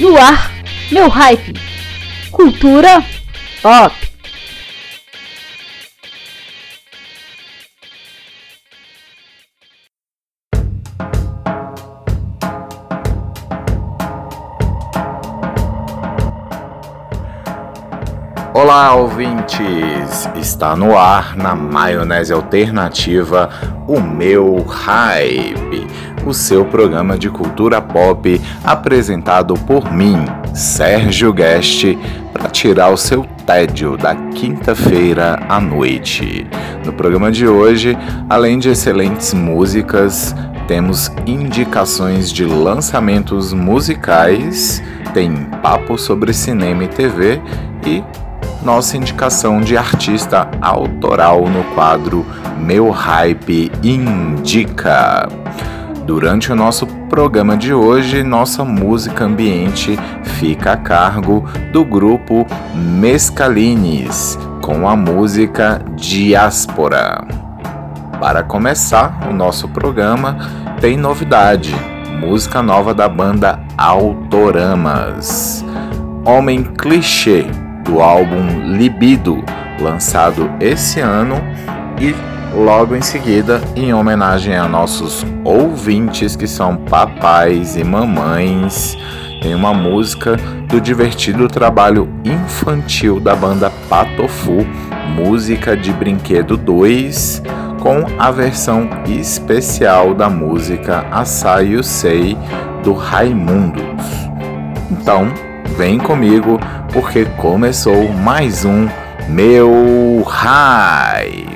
No ar, meu hype. Cultura pop. Olá, ouvintes! Está no ar na Maionese Alternativa o meu Hype, o seu programa de cultura pop apresentado por mim, Sérgio Guest, para tirar o seu tédio da quinta-feira à noite. No programa de hoje, além de excelentes músicas, temos indicações de lançamentos musicais, tem papo sobre cinema e TV e nossa indicação de artista autoral no quadro Meu Hype Indica. Durante o nosso programa de hoje, nossa música ambiente fica a cargo do grupo Mescalines, com a música Diáspora. Para começar o nosso programa, tem novidade: música nova da banda Autoramas. Homem Clichê do álbum Libido, lançado esse ano, e logo em seguida, em homenagem a nossos ouvintes que são papais e mamães, tem uma música do divertido trabalho infantil da banda Patofu, música de Brinquedo 2, com a versão especial da música Açaí Sei do Raimundos. Então, vem comigo porque começou mais um Meu Hype.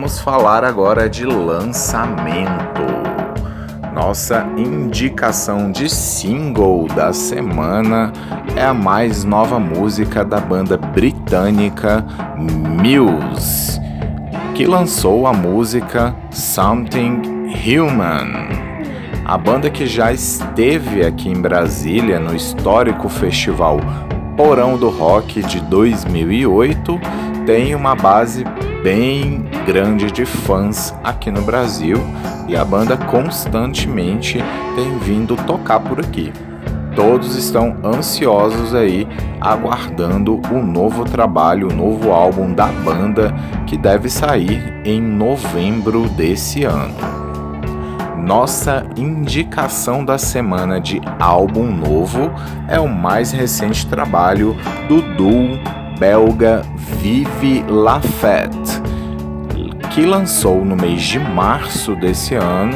Vamos falar agora de lançamento. Nossa indicação de single da semana é a mais nova música da banda britânica Muse, que lançou a música Something Human. A banda que já esteve aqui em Brasília no histórico festival Porão do Rock de 2008 tem uma base bem grande de fãs aqui no Brasil e a banda constantemente tem vindo tocar por aqui. Todos estão ansiosos aí aguardando o novo trabalho, o novo álbum da banda que deve sair em novembro desse ano. Nossa indicação da semana de álbum novo é o mais recente trabalho do duo belga Vive Lafette, que lançou no mês de março desse ano,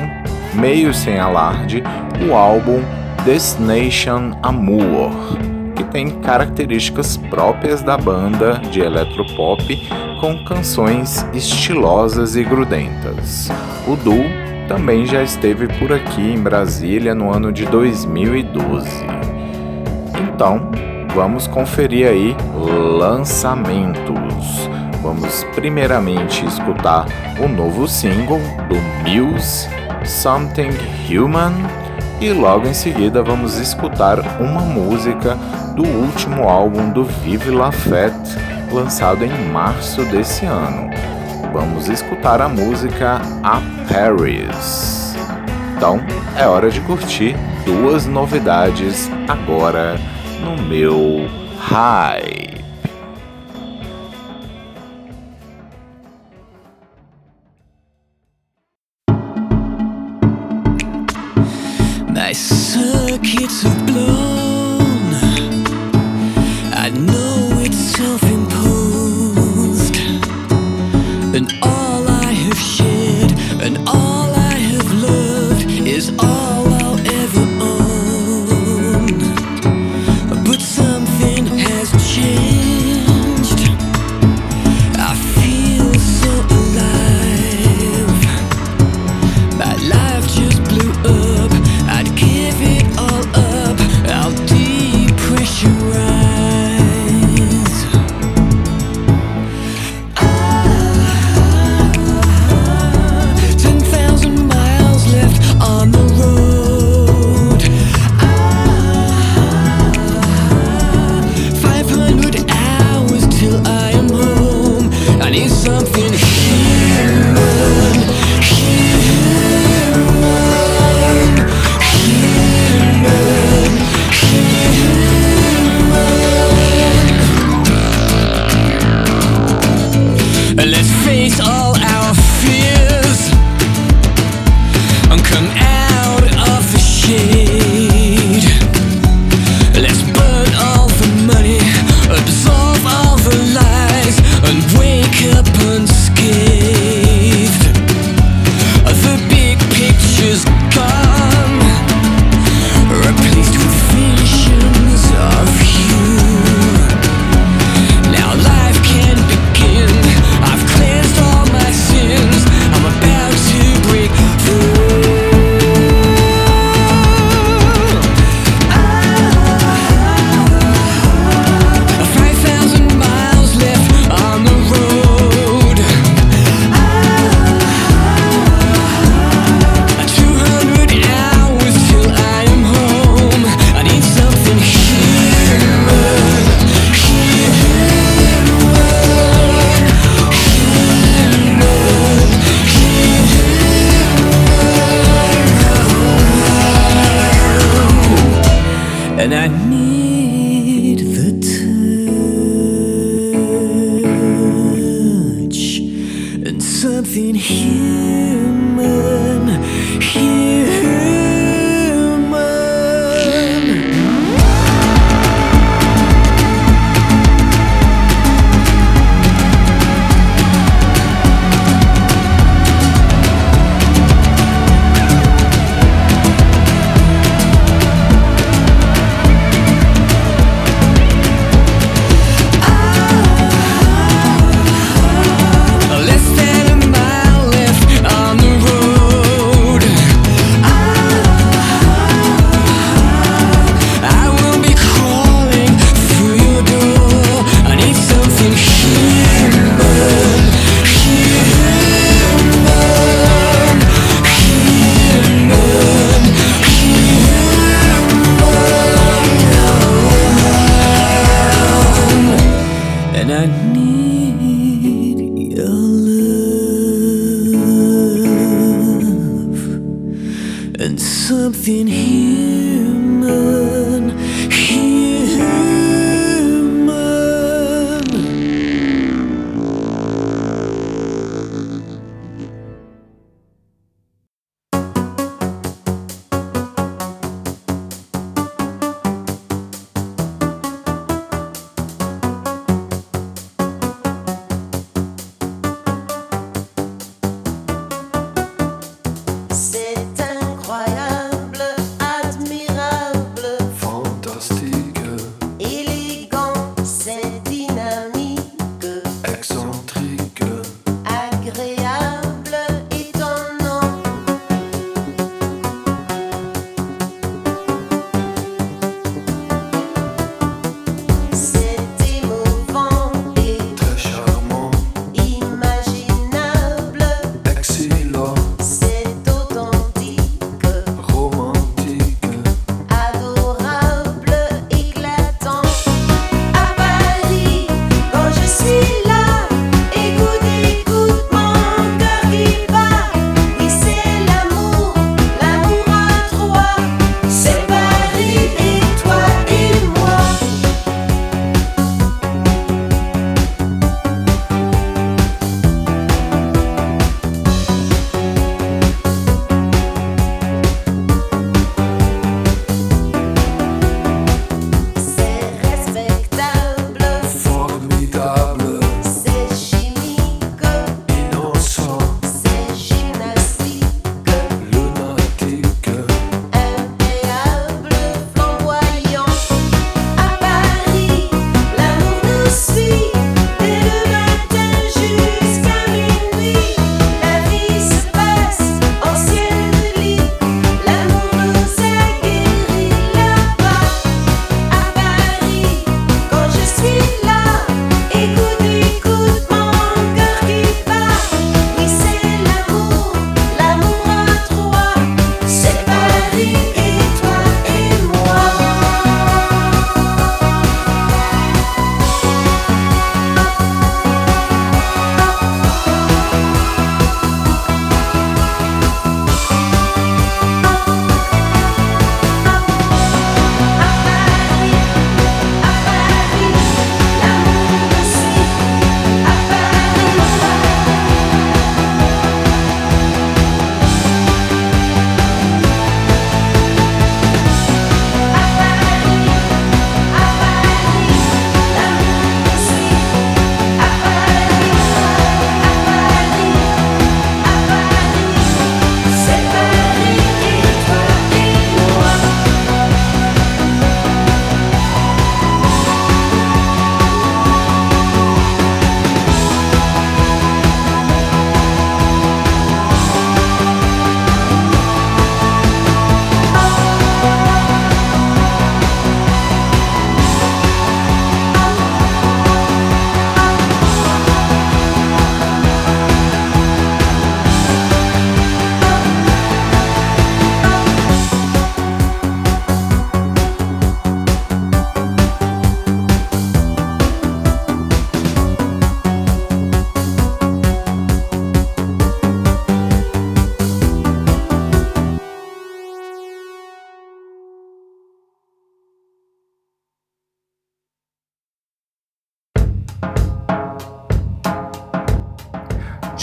meio sem alarde, o álbum Destination Amour, que tem características próprias da banda de eletropop com canções estilosas e grudentas. O duo também já esteve por aqui em Brasília no ano de 2012. Então, vamos conferir aí lançamentos. Vamos primeiramente escutar o novo single do Muse, Something Human, e logo em seguida vamos escutar uma música do último álbum do Vive La Fête, lançado em março desse ano vamos escutar a música A Paris. Então é hora de curtir duas novidades agora no meu Hype. nothing here.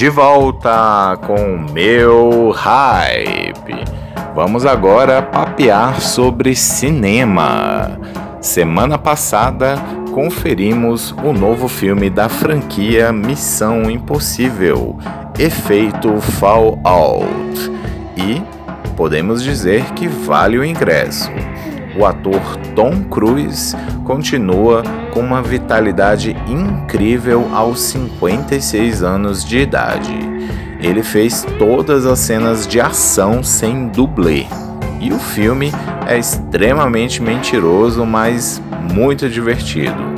De volta com meu hype. Vamos agora papear sobre cinema. Semana passada conferimos o novo filme da franquia Missão Impossível, Efeito Fallout. E podemos dizer que vale o ingresso. O ator Tom Cruise continua com uma vitalidade incrível aos 56 anos de idade. Ele fez todas as cenas de ação sem dublê. E o filme é extremamente mentiroso, mas muito divertido.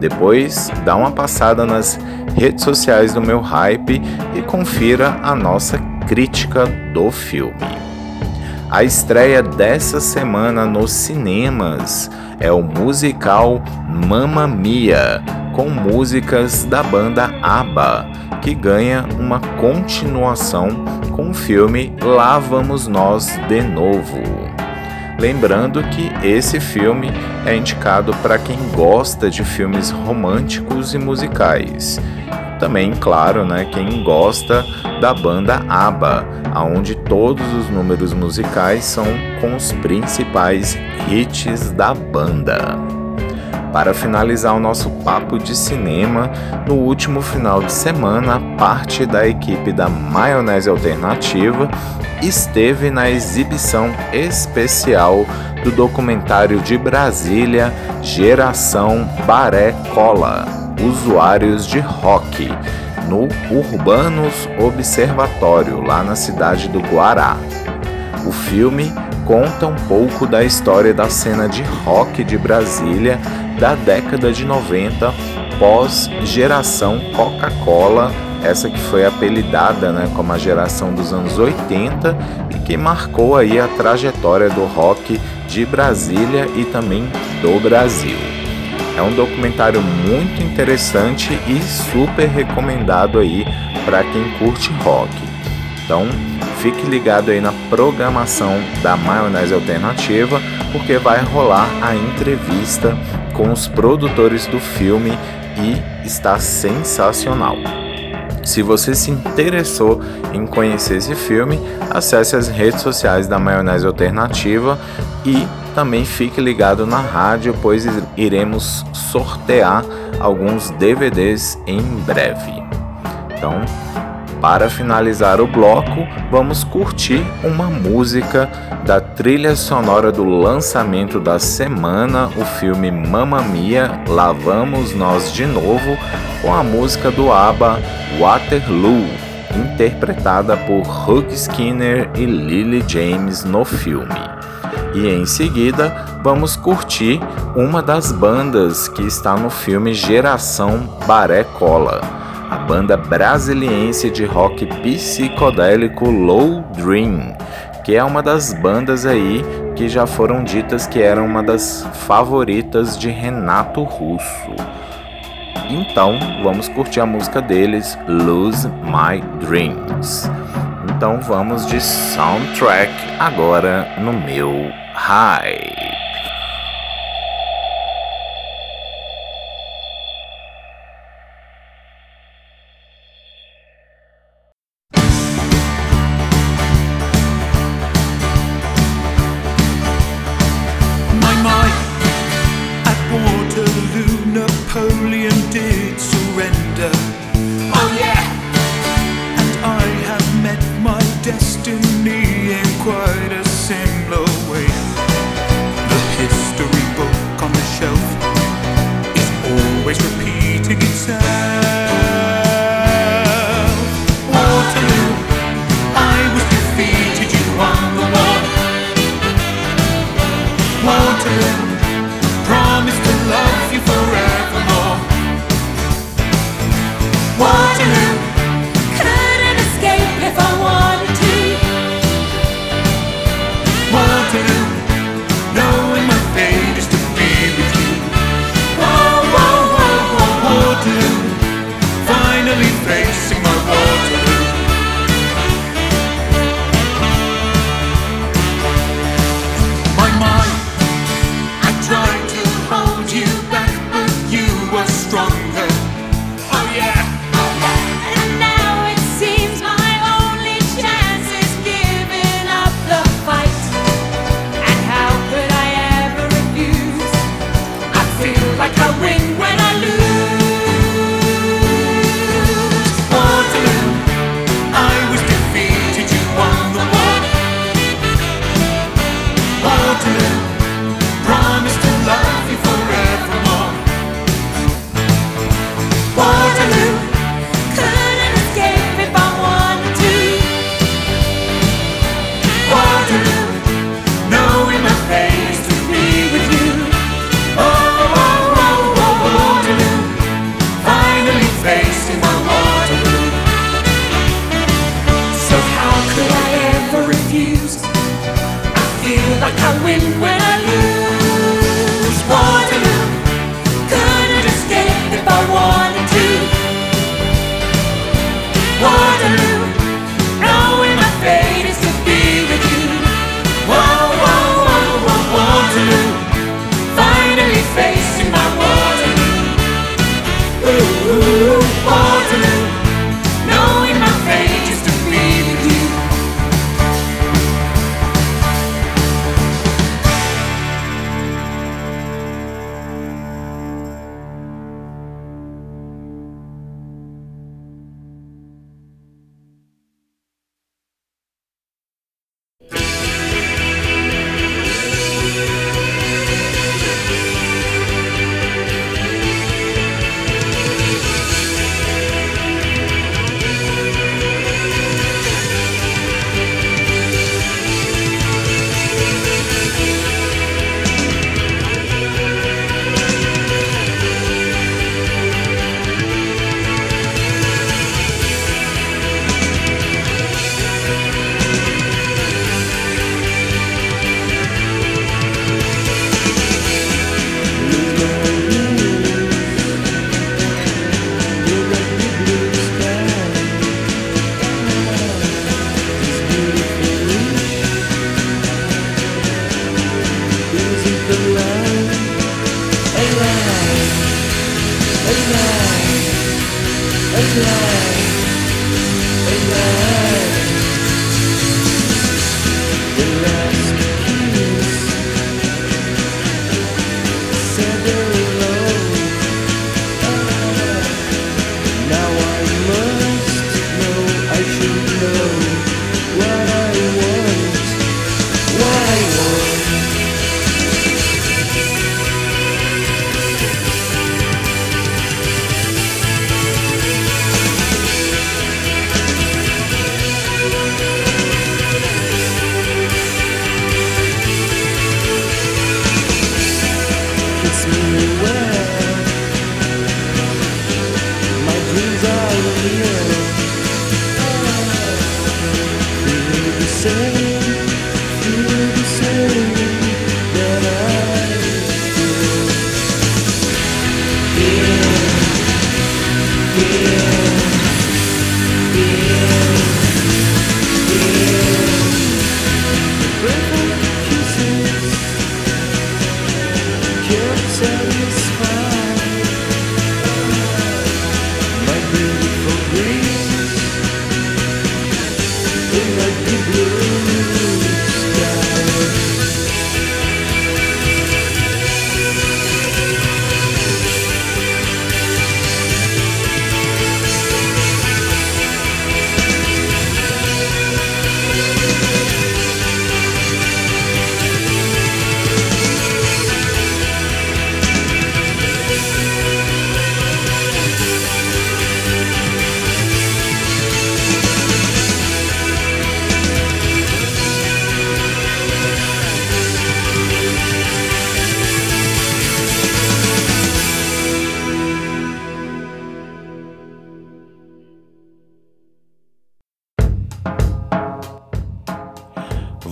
Depois, dá uma passada nas redes sociais do meu hype e confira a nossa crítica do filme. A estreia dessa semana nos cinemas é o musical Mamma Mia, com músicas da banda ABBA, que ganha uma continuação com o filme Lá Vamos Nós de Novo. Lembrando que esse filme é indicado para quem gosta de filmes românticos e musicais. Também, claro, né, quem gosta da banda ABBA, aonde todos os números musicais são com os principais hits da banda. Para finalizar o nosso papo de cinema, no último final de semana, parte da equipe da Maionese Alternativa esteve na exibição especial do documentário de Brasília Geração Baré Cola Usuários de Rock, no Urbanos Observatório, lá na cidade do Guará. O filme conta um pouco da história da cena de rock de Brasília da década de 90, pós geração Coca-Cola, essa que foi apelidada né, como a geração dos anos 80 e que marcou aí a trajetória do rock de Brasília e também do Brasil. É um documentário muito interessante e super recomendado aí para quem curte rock. Então, fique ligado aí na programação da Maionese Alternativa, porque vai rolar a entrevista com os produtores do filme e está sensacional. Se você se interessou em conhecer esse filme, acesse as redes sociais da Maionese Alternativa e também fique ligado na rádio, pois iremos sortear alguns DVDs em breve. Então, para finalizar o bloco, vamos curtir uma música da trilha sonora do lançamento da semana, o filme Mamma Mia, Lá Vamos Nós de Novo, com a música do ABBA Waterloo, interpretada por Hugh Skinner e Lily James no filme. E em seguida, vamos curtir uma das bandas que está no filme Geração Baré Cola a banda brasiliense de rock psicodélico Low Dream, que é uma das bandas aí que já foram ditas que eram uma das favoritas de Renato Russo. Então, vamos curtir a música deles, Lose My Dreams. Então, vamos de soundtrack agora no meu High.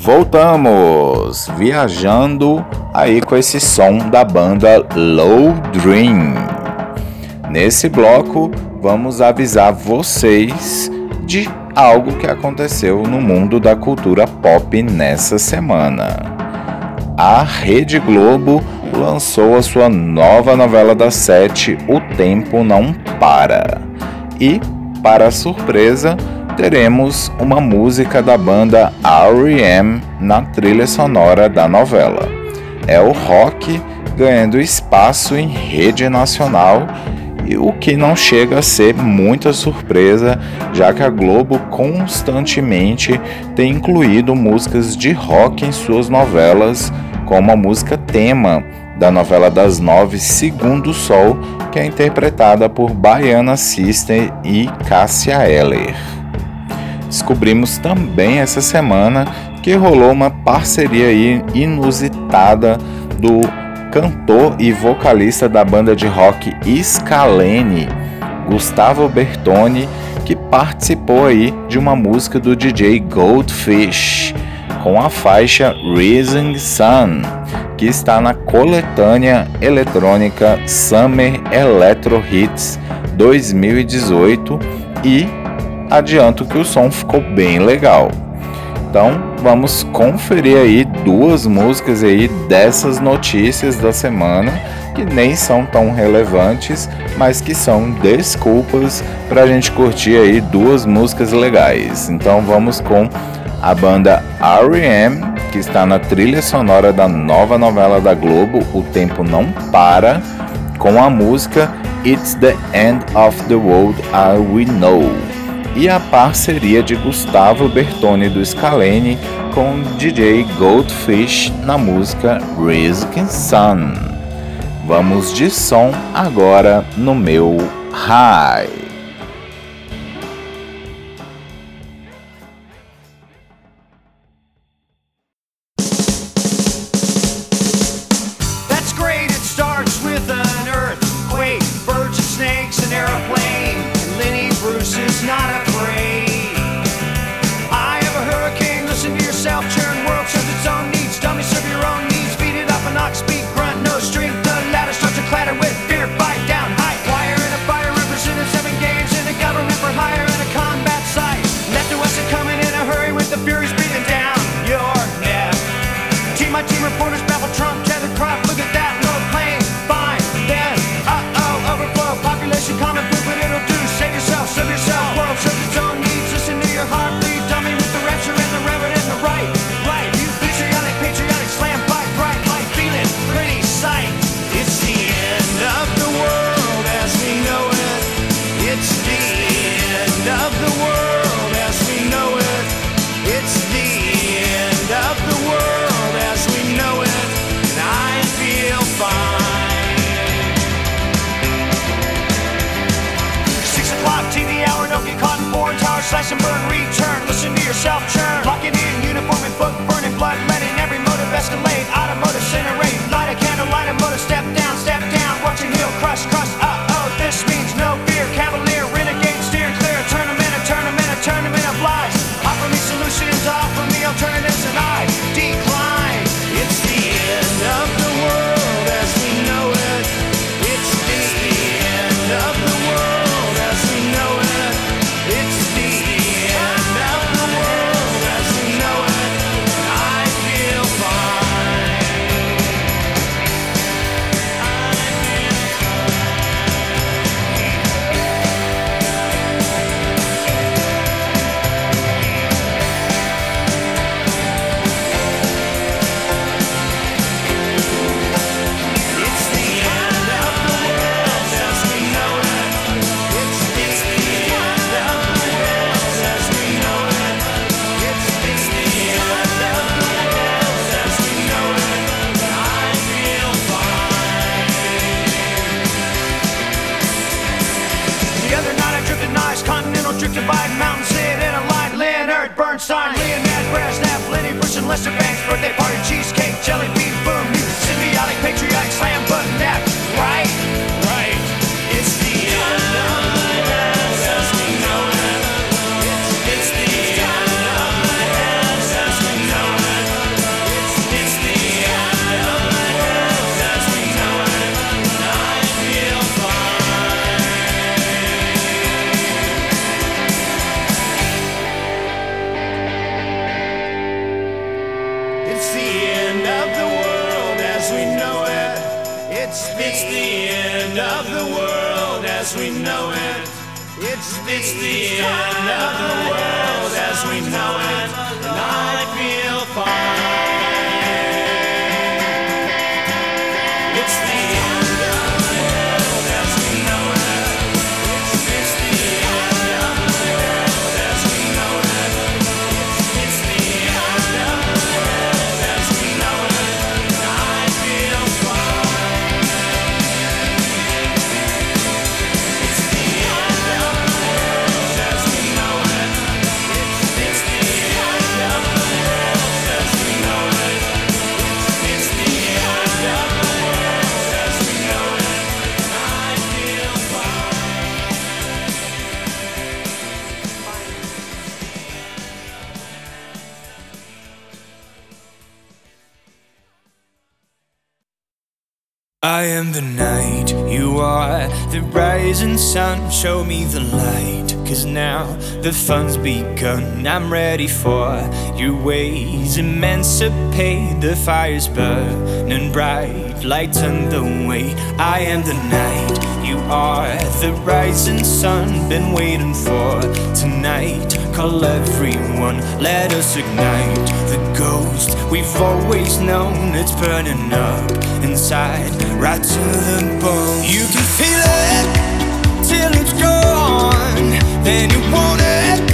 Voltamos viajando aí com esse som da banda Low Dream. Nesse bloco, vamos avisar vocês de algo que aconteceu no mundo da cultura pop nessa semana. A Rede Globo lançou a sua nova novela das sete, O Tempo Não Para. E, para surpresa, teremos uma música da banda R.E.M. na trilha sonora da novela. É o rock ganhando espaço em rede nacional e o que não chega a ser muita surpresa, já que a Globo constantemente tem incluído músicas de rock em suas novelas, como a música tema da novela das nove Segundo Sol, que é interpretada por Baiana Sister e Cássia Eller. Descobrimos também essa semana que rolou uma parceria inusitada do cantor e vocalista da banda de rock Scalene, Gustavo Bertoni, que participou aí de uma música do DJ Goldfish com a faixa Rising Sun, que está na coletânea eletrônica Summer Electro Hits 2018 e adianto que o som ficou bem legal. Então, vamos conferir aí duas músicas aí dessas notícias da semana que nem são tão relevantes, mas que são desculpas para a gente curtir aí duas músicas legais. Então, vamos com a banda R.E.M., que está na trilha sonora da nova novela da Globo, O Tempo Não Para, com a música It's the End of the World I We Know e a parceria de Gustavo Bertoni do Scalene com DJ Goldfish na música Rising Sun. Vamos de som agora no meu High. I am the night, you are the rising sun. Show me the light, cause now the fun's begun. I'm ready for your ways. Emancipate the fires burning bright, lighten the way. I am the night, you are the rising sun. Been waiting for tonight. Call everyone, let us ignite the ghost we've always known. It's burning up inside, right to the bone. You can feel it till it's gone, then you want it.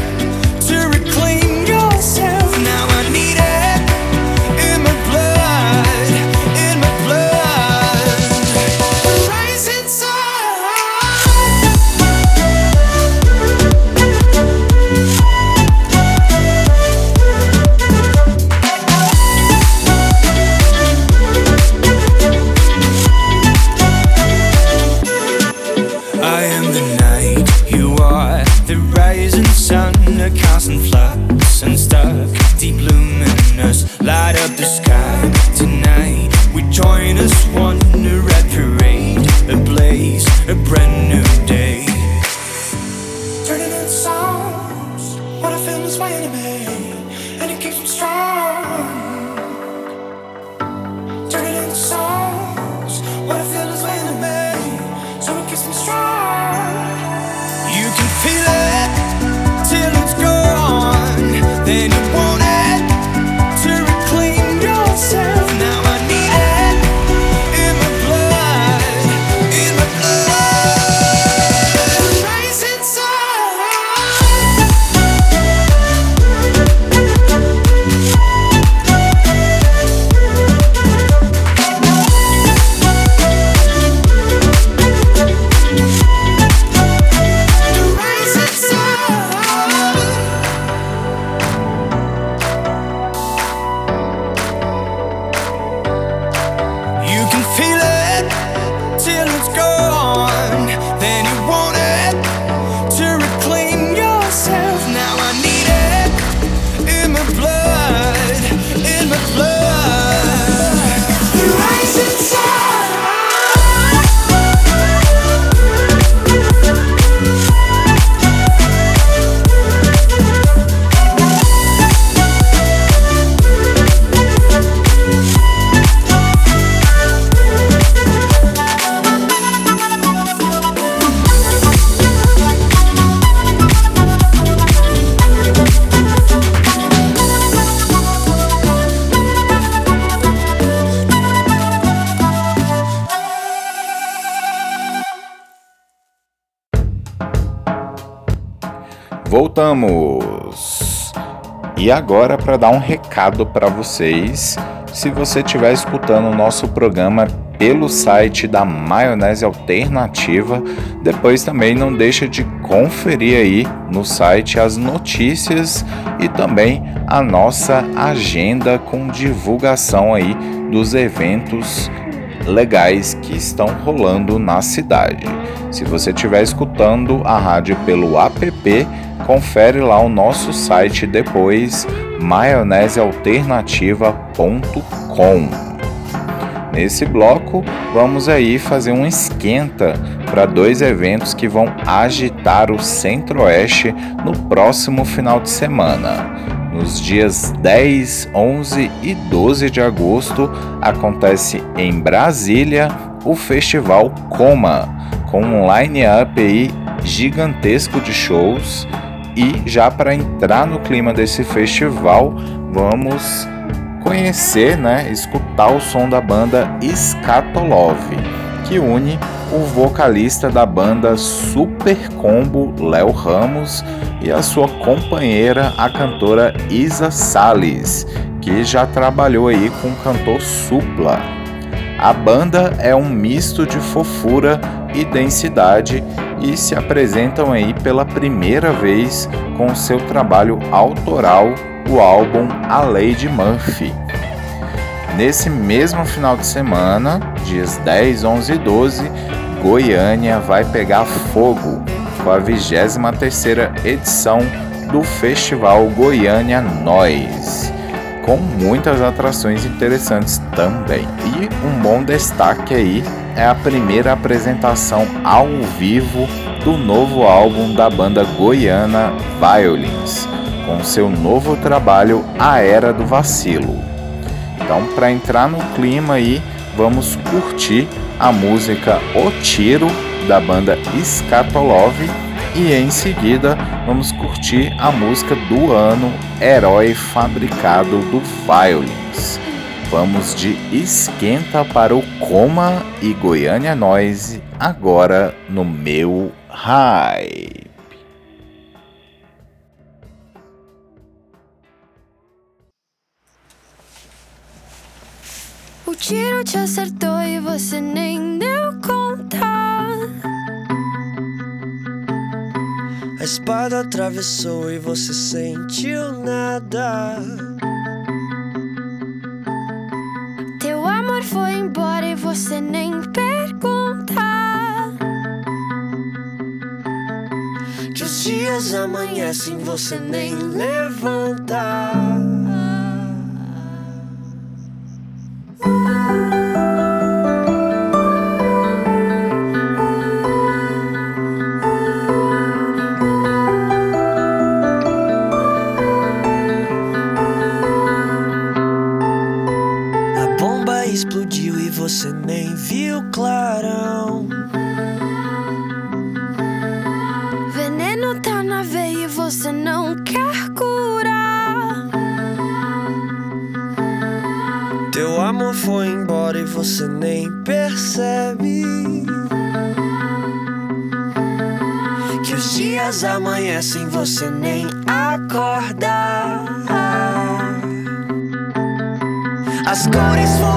E agora, para dar um recado para vocês, se você estiver escutando o nosso programa pelo site da Maionese Alternativa, depois também não deixa de conferir aí no site as notícias e também a nossa agenda com divulgação aí dos eventos legais que estão rolando na cidade. Se você estiver escutando a rádio pelo app, confere lá o nosso site depois maionesealternativa.com. Nesse bloco, vamos aí fazer um esquenta para dois eventos que vão agitar o Centro-Oeste no próximo final de semana. Nos dias 10, 11 e 12 de agosto acontece em Brasília o Festival Coma, com um line-up gigantesco de shows. E já para entrar no clima desse festival, vamos conhecer, né, escutar o som da banda Skatolov, que une o vocalista da banda Super Combo Léo Ramos e a sua companheira, a cantora Isa Salles, que já trabalhou aí com o cantor Supla. A banda é um misto de fofura e densidade e se apresentam aí pela primeira vez com seu trabalho autoral, o álbum A Lady Murphy. Nesse mesmo final de semana, dias 10, 11 e 12, Goiânia vai pegar fogo com a 23ª edição do Festival Goiânia Nós, com muitas atrações interessantes também. E um bom destaque aí é a primeira apresentação ao vivo do novo álbum da banda goiana Violins, com seu novo trabalho A Era do Vacilo. Então, para entrar no clima aí, vamos curtir a música O Tiro da banda Skatolov e em seguida vamos curtir a música do ano Herói Fabricado do Violins. Vamos de esquenta para o Coma e Goiânia Noise agora no meu hype. O tiro te acertou e você nem deu conta. A espada atravessou e você sentiu nada. Teu amor foi embora e você nem pergunta. Que os dias amanhecem, você nem levanta. Você nem acorda. As cores foram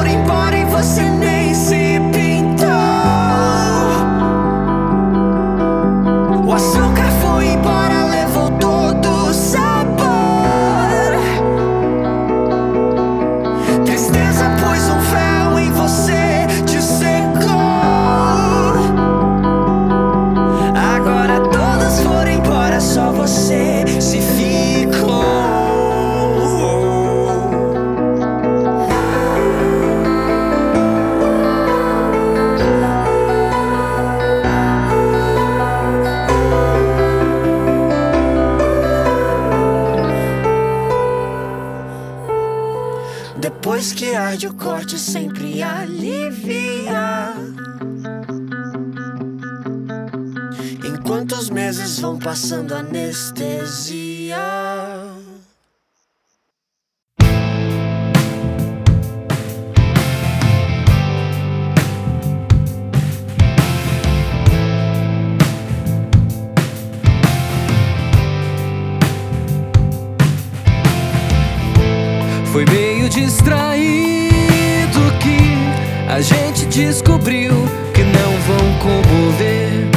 distraído que a gente descobriu que não vão comover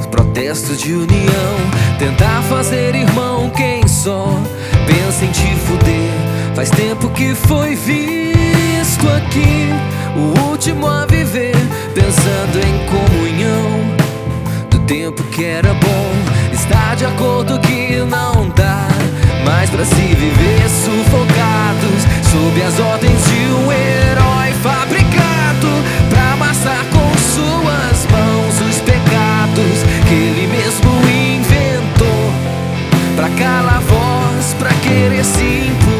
os protestos de união. Tentar fazer irmão quem só pensa em te fuder. Faz tempo que foi visto aqui o último a viver, pensando em comunhão do tempo que era bom. Está de acordo que não dá mais pra se viver sufocados sob as ordens de um herói fabricado pra amassar com suas mãos os pecados que ele mesmo inventou. Pra calar a voz, pra querer se impor.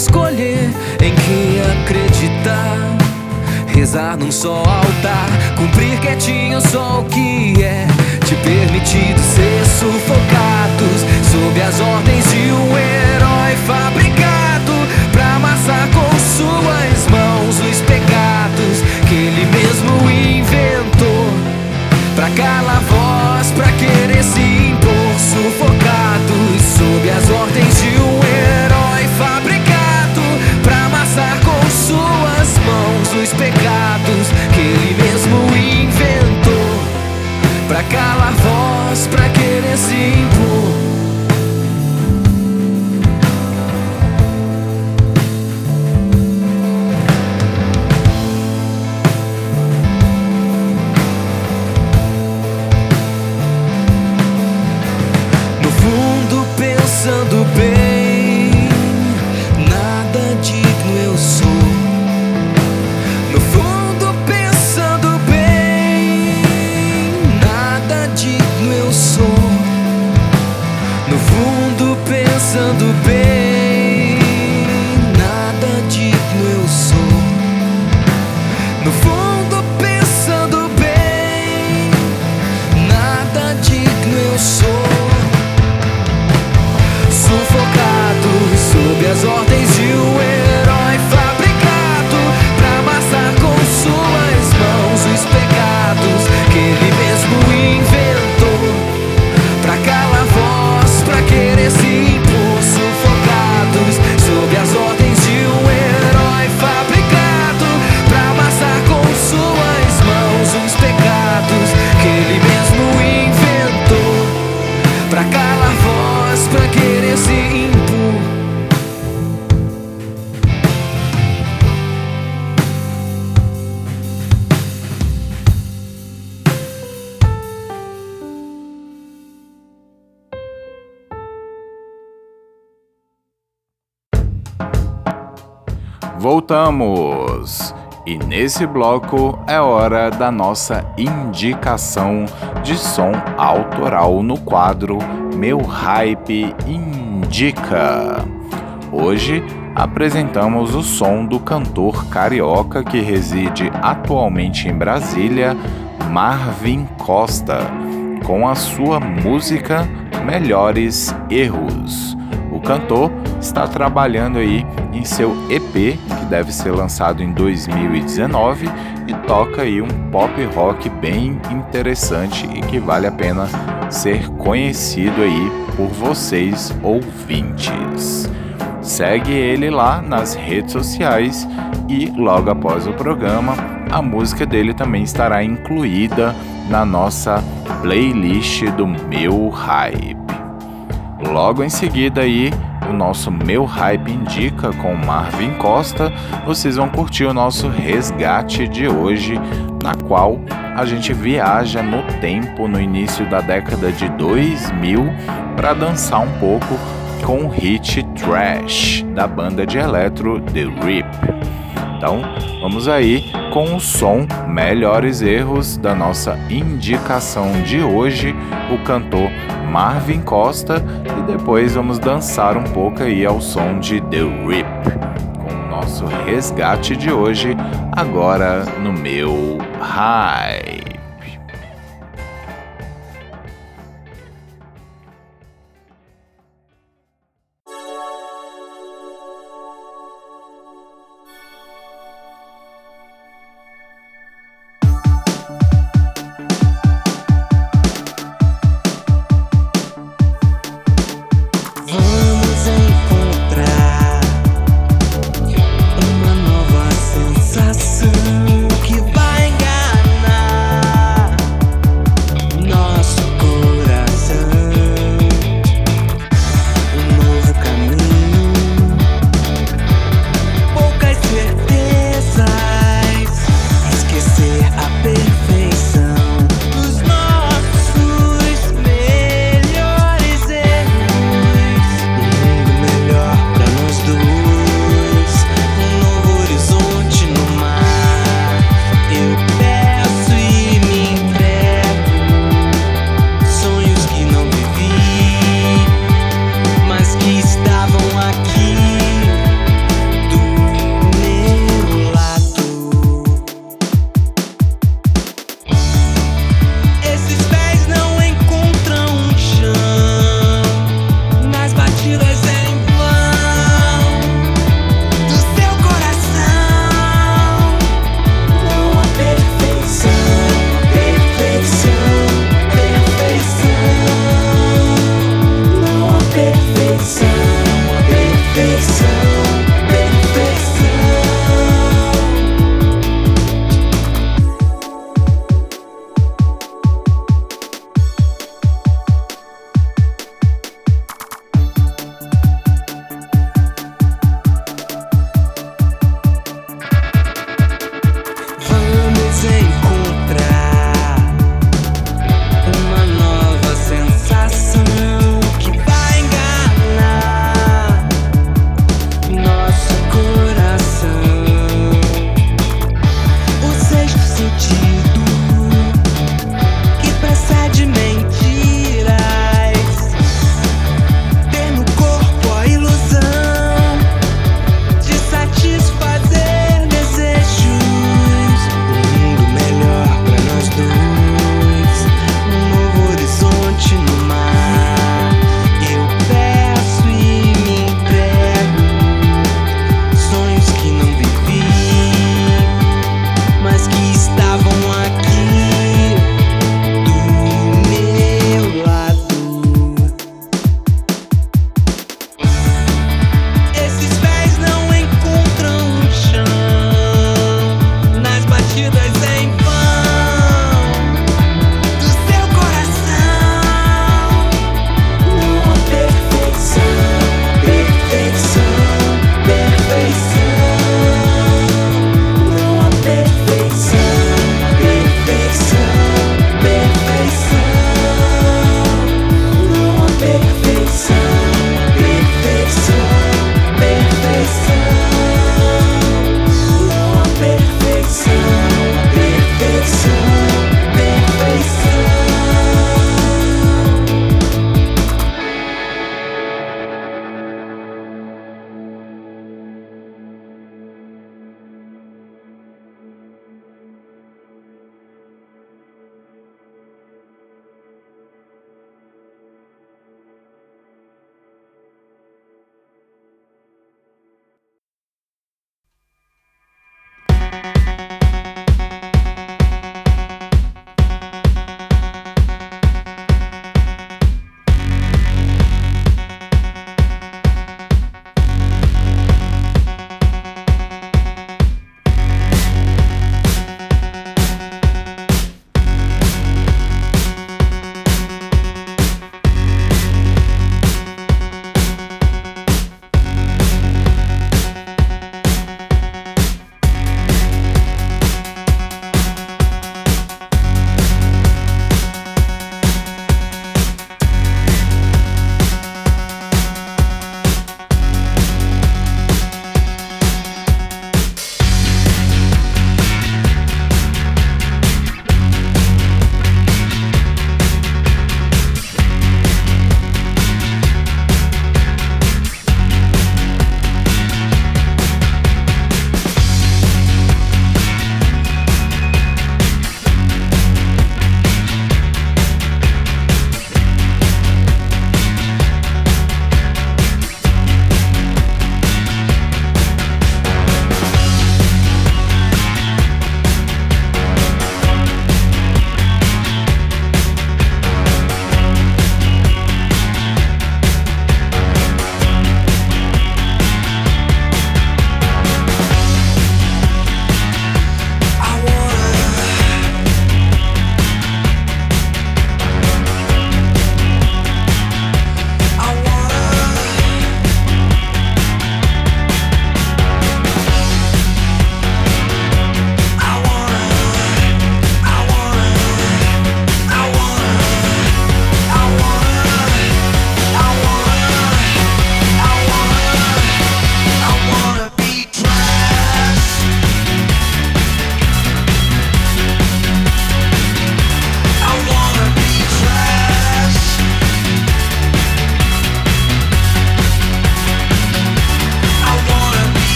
Escolher em que acreditar. Rezar num só altar, cumprir quietinho só o que é te permitido ser sufocados sob as ordens de um herói fabricado pra amassar com suas mãos os pecados que ele mesmo inventou. Pra calar voz, pra querer se impor Sufocados sob as ordens de um mãos os pecados Que ele mesmo inventou. Pra calar voz, pra querer se impor E nesse bloco é hora da nossa indicação de som autoral no quadro Meu Hype Indica. Hoje apresentamos o som do cantor carioca que reside atualmente em Brasília, Marvin Costa, com a sua música Melhores Erros. O cantor está trabalhando aí em seu EP, que deve ser lançado em 2019, e toca aí um pop rock bem interessante e que vale a pena ser conhecido aí por vocês ouvintes. Segue ele lá nas redes sociais e logo após o programa, a música dele também estará incluída na nossa playlist do Meu Hype. Logo em seguida aí, o nosso Meu Hype Indica com Marvin Costa, vocês vão curtir o nosso resgate de hoje, na qual a gente viaja no tempo no início da década de 2000 para dançar um pouco com o hit Trash da banda de eletro The Rip. Então, vamos aí com o som Melhores Erros da nossa indicação de hoje, o cantor Marvin Costa, e depois vamos dançar um pouco aí ao som de The Rip, com o nosso resgate de hoje, agora no meu Hype.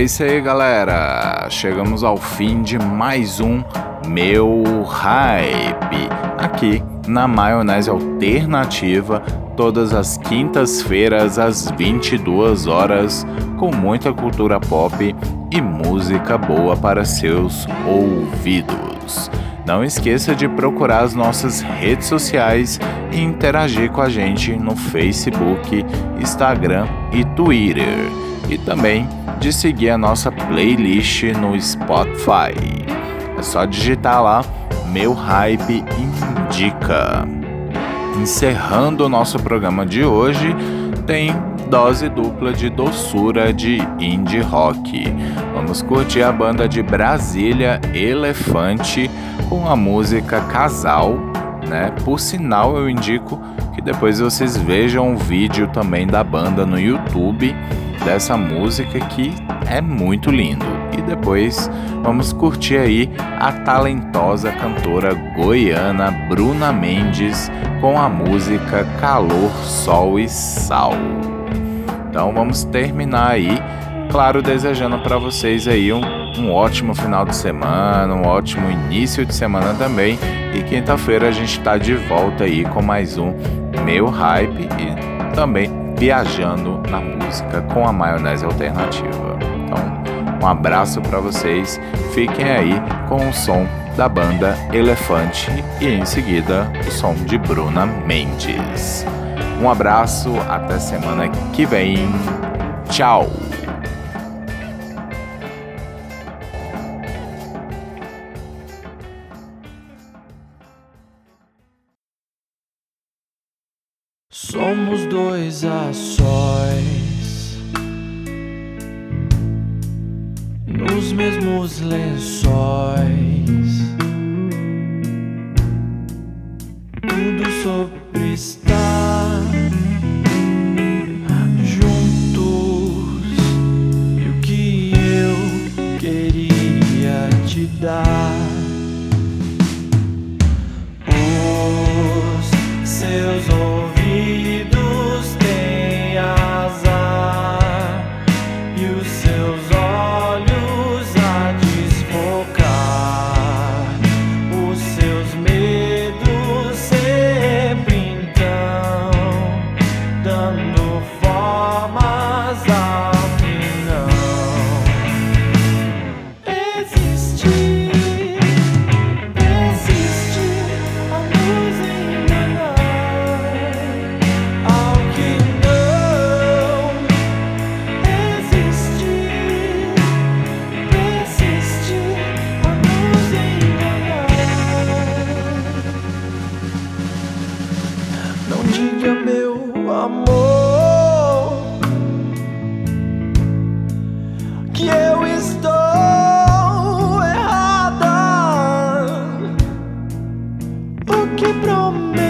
É isso aí, galera. Chegamos ao fim de mais um Meu Hype aqui na Maionese Alternativa, todas as quintas-feiras às 22 horas, com muita cultura pop e música boa para seus ouvidos. Não esqueça de procurar as nossas redes sociais e interagir com a gente no Facebook, Instagram e Twitter. E também de seguir a nossa playlist no Spotify. É só digitar lá Meu Hype Indica. Encerrando o nosso programa de hoje, tem dose dupla de doçura de indie rock. Vamos curtir a banda de Brasília Elefante com a música Casal, né? Por sinal, eu indico que depois vocês vejam o vídeo também da banda no YouTube dessa música que é muito lindo. E depois vamos curtir aí a talentosa cantora goiana Bruna Mendes com a música Calor, Sol e Sal. Então vamos terminar aí, claro, desejando para vocês aí um, um ótimo final de semana, um ótimo início de semana também. E quinta-feira a gente está de volta aí com mais um Meu Hype e também viajando na música com a maionese alternativa. Então, um abraço para vocês, fiquem aí com o som da banda Elefante e em seguida o som de Bruna Mendes. Um abraço, até semana que vem. Tchau! Que prometeu